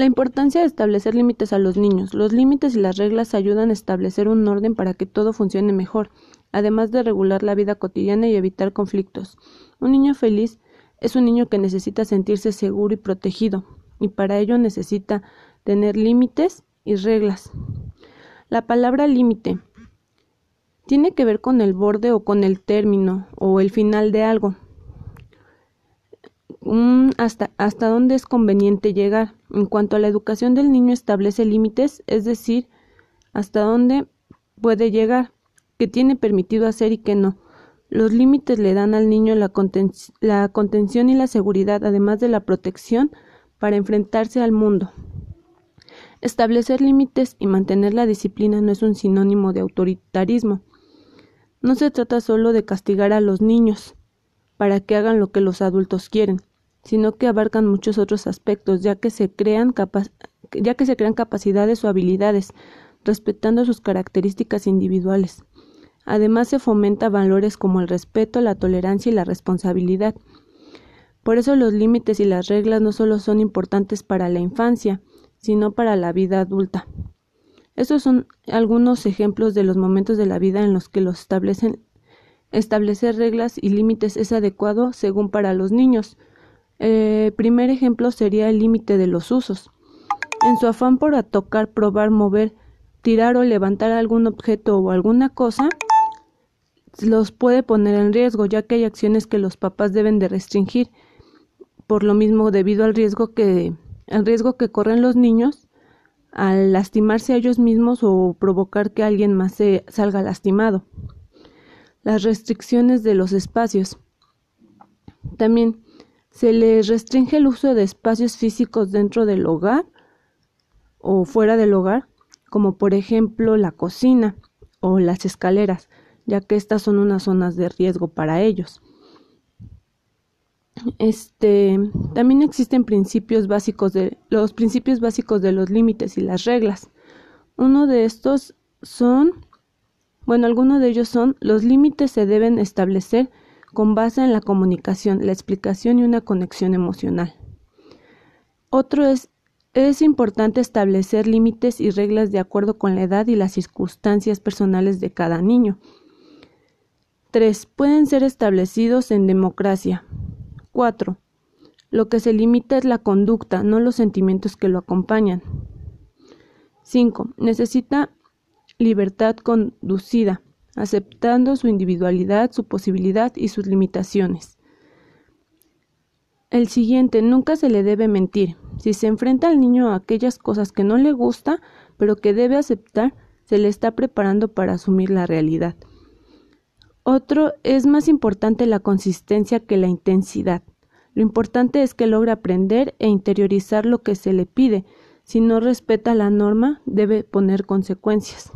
La importancia de establecer límites a los niños. Los límites y las reglas ayudan a establecer un orden para que todo funcione mejor, además de regular la vida cotidiana y evitar conflictos. Un niño feliz es un niño que necesita sentirse seguro y protegido, y para ello necesita tener límites y reglas. La palabra límite tiene que ver con el borde o con el término o el final de algo hasta, hasta dónde es conveniente llegar. En cuanto a la educación del niño establece límites, es decir, hasta dónde puede llegar, qué tiene permitido hacer y qué no. Los límites le dan al niño la, la contención y la seguridad, además de la protección para enfrentarse al mundo. Establecer límites y mantener la disciplina no es un sinónimo de autoritarismo. No se trata solo de castigar a los niños para que hagan lo que los adultos quieren sino que abarcan muchos otros aspectos, ya que se crean, ya que se crean capacidades o habilidades, respetando sus características individuales. Además se fomenta valores como el respeto, la tolerancia y la responsabilidad. Por eso los límites y las reglas no solo son importantes para la infancia, sino para la vida adulta. Estos son algunos ejemplos de los momentos de la vida en los que los establecen establecer reglas y límites es adecuado según para los niños, eh, primer ejemplo sería el límite de los usos. En su afán por tocar, probar, mover, tirar o levantar algún objeto o alguna cosa, los puede poner en riesgo, ya que hay acciones que los papás deben de restringir, por lo mismo debido al riesgo que, al riesgo que corren los niños al lastimarse a ellos mismos o provocar que alguien más se salga lastimado. Las restricciones de los espacios. También se les restringe el uso de espacios físicos dentro del hogar o fuera del hogar, como por ejemplo la cocina o las escaleras, ya que estas son unas zonas de riesgo para ellos. Este, también existen principios básicos de los principios básicos de los límites y las reglas. Uno de estos son, bueno, algunos de ellos son los límites se deben establecer con base en la comunicación, la explicación y una conexión emocional. Otro es, es importante establecer límites y reglas de acuerdo con la edad y las circunstancias personales de cada niño. 3. Pueden ser establecidos en democracia. 4. Lo que se limita es la conducta, no los sentimientos que lo acompañan. 5. Necesita libertad conducida aceptando su individualidad, su posibilidad y sus limitaciones. El siguiente, nunca se le debe mentir. Si se enfrenta al niño a aquellas cosas que no le gusta, pero que debe aceptar, se le está preparando para asumir la realidad. Otro, es más importante la consistencia que la intensidad. Lo importante es que logre aprender e interiorizar lo que se le pide. Si no respeta la norma, debe poner consecuencias.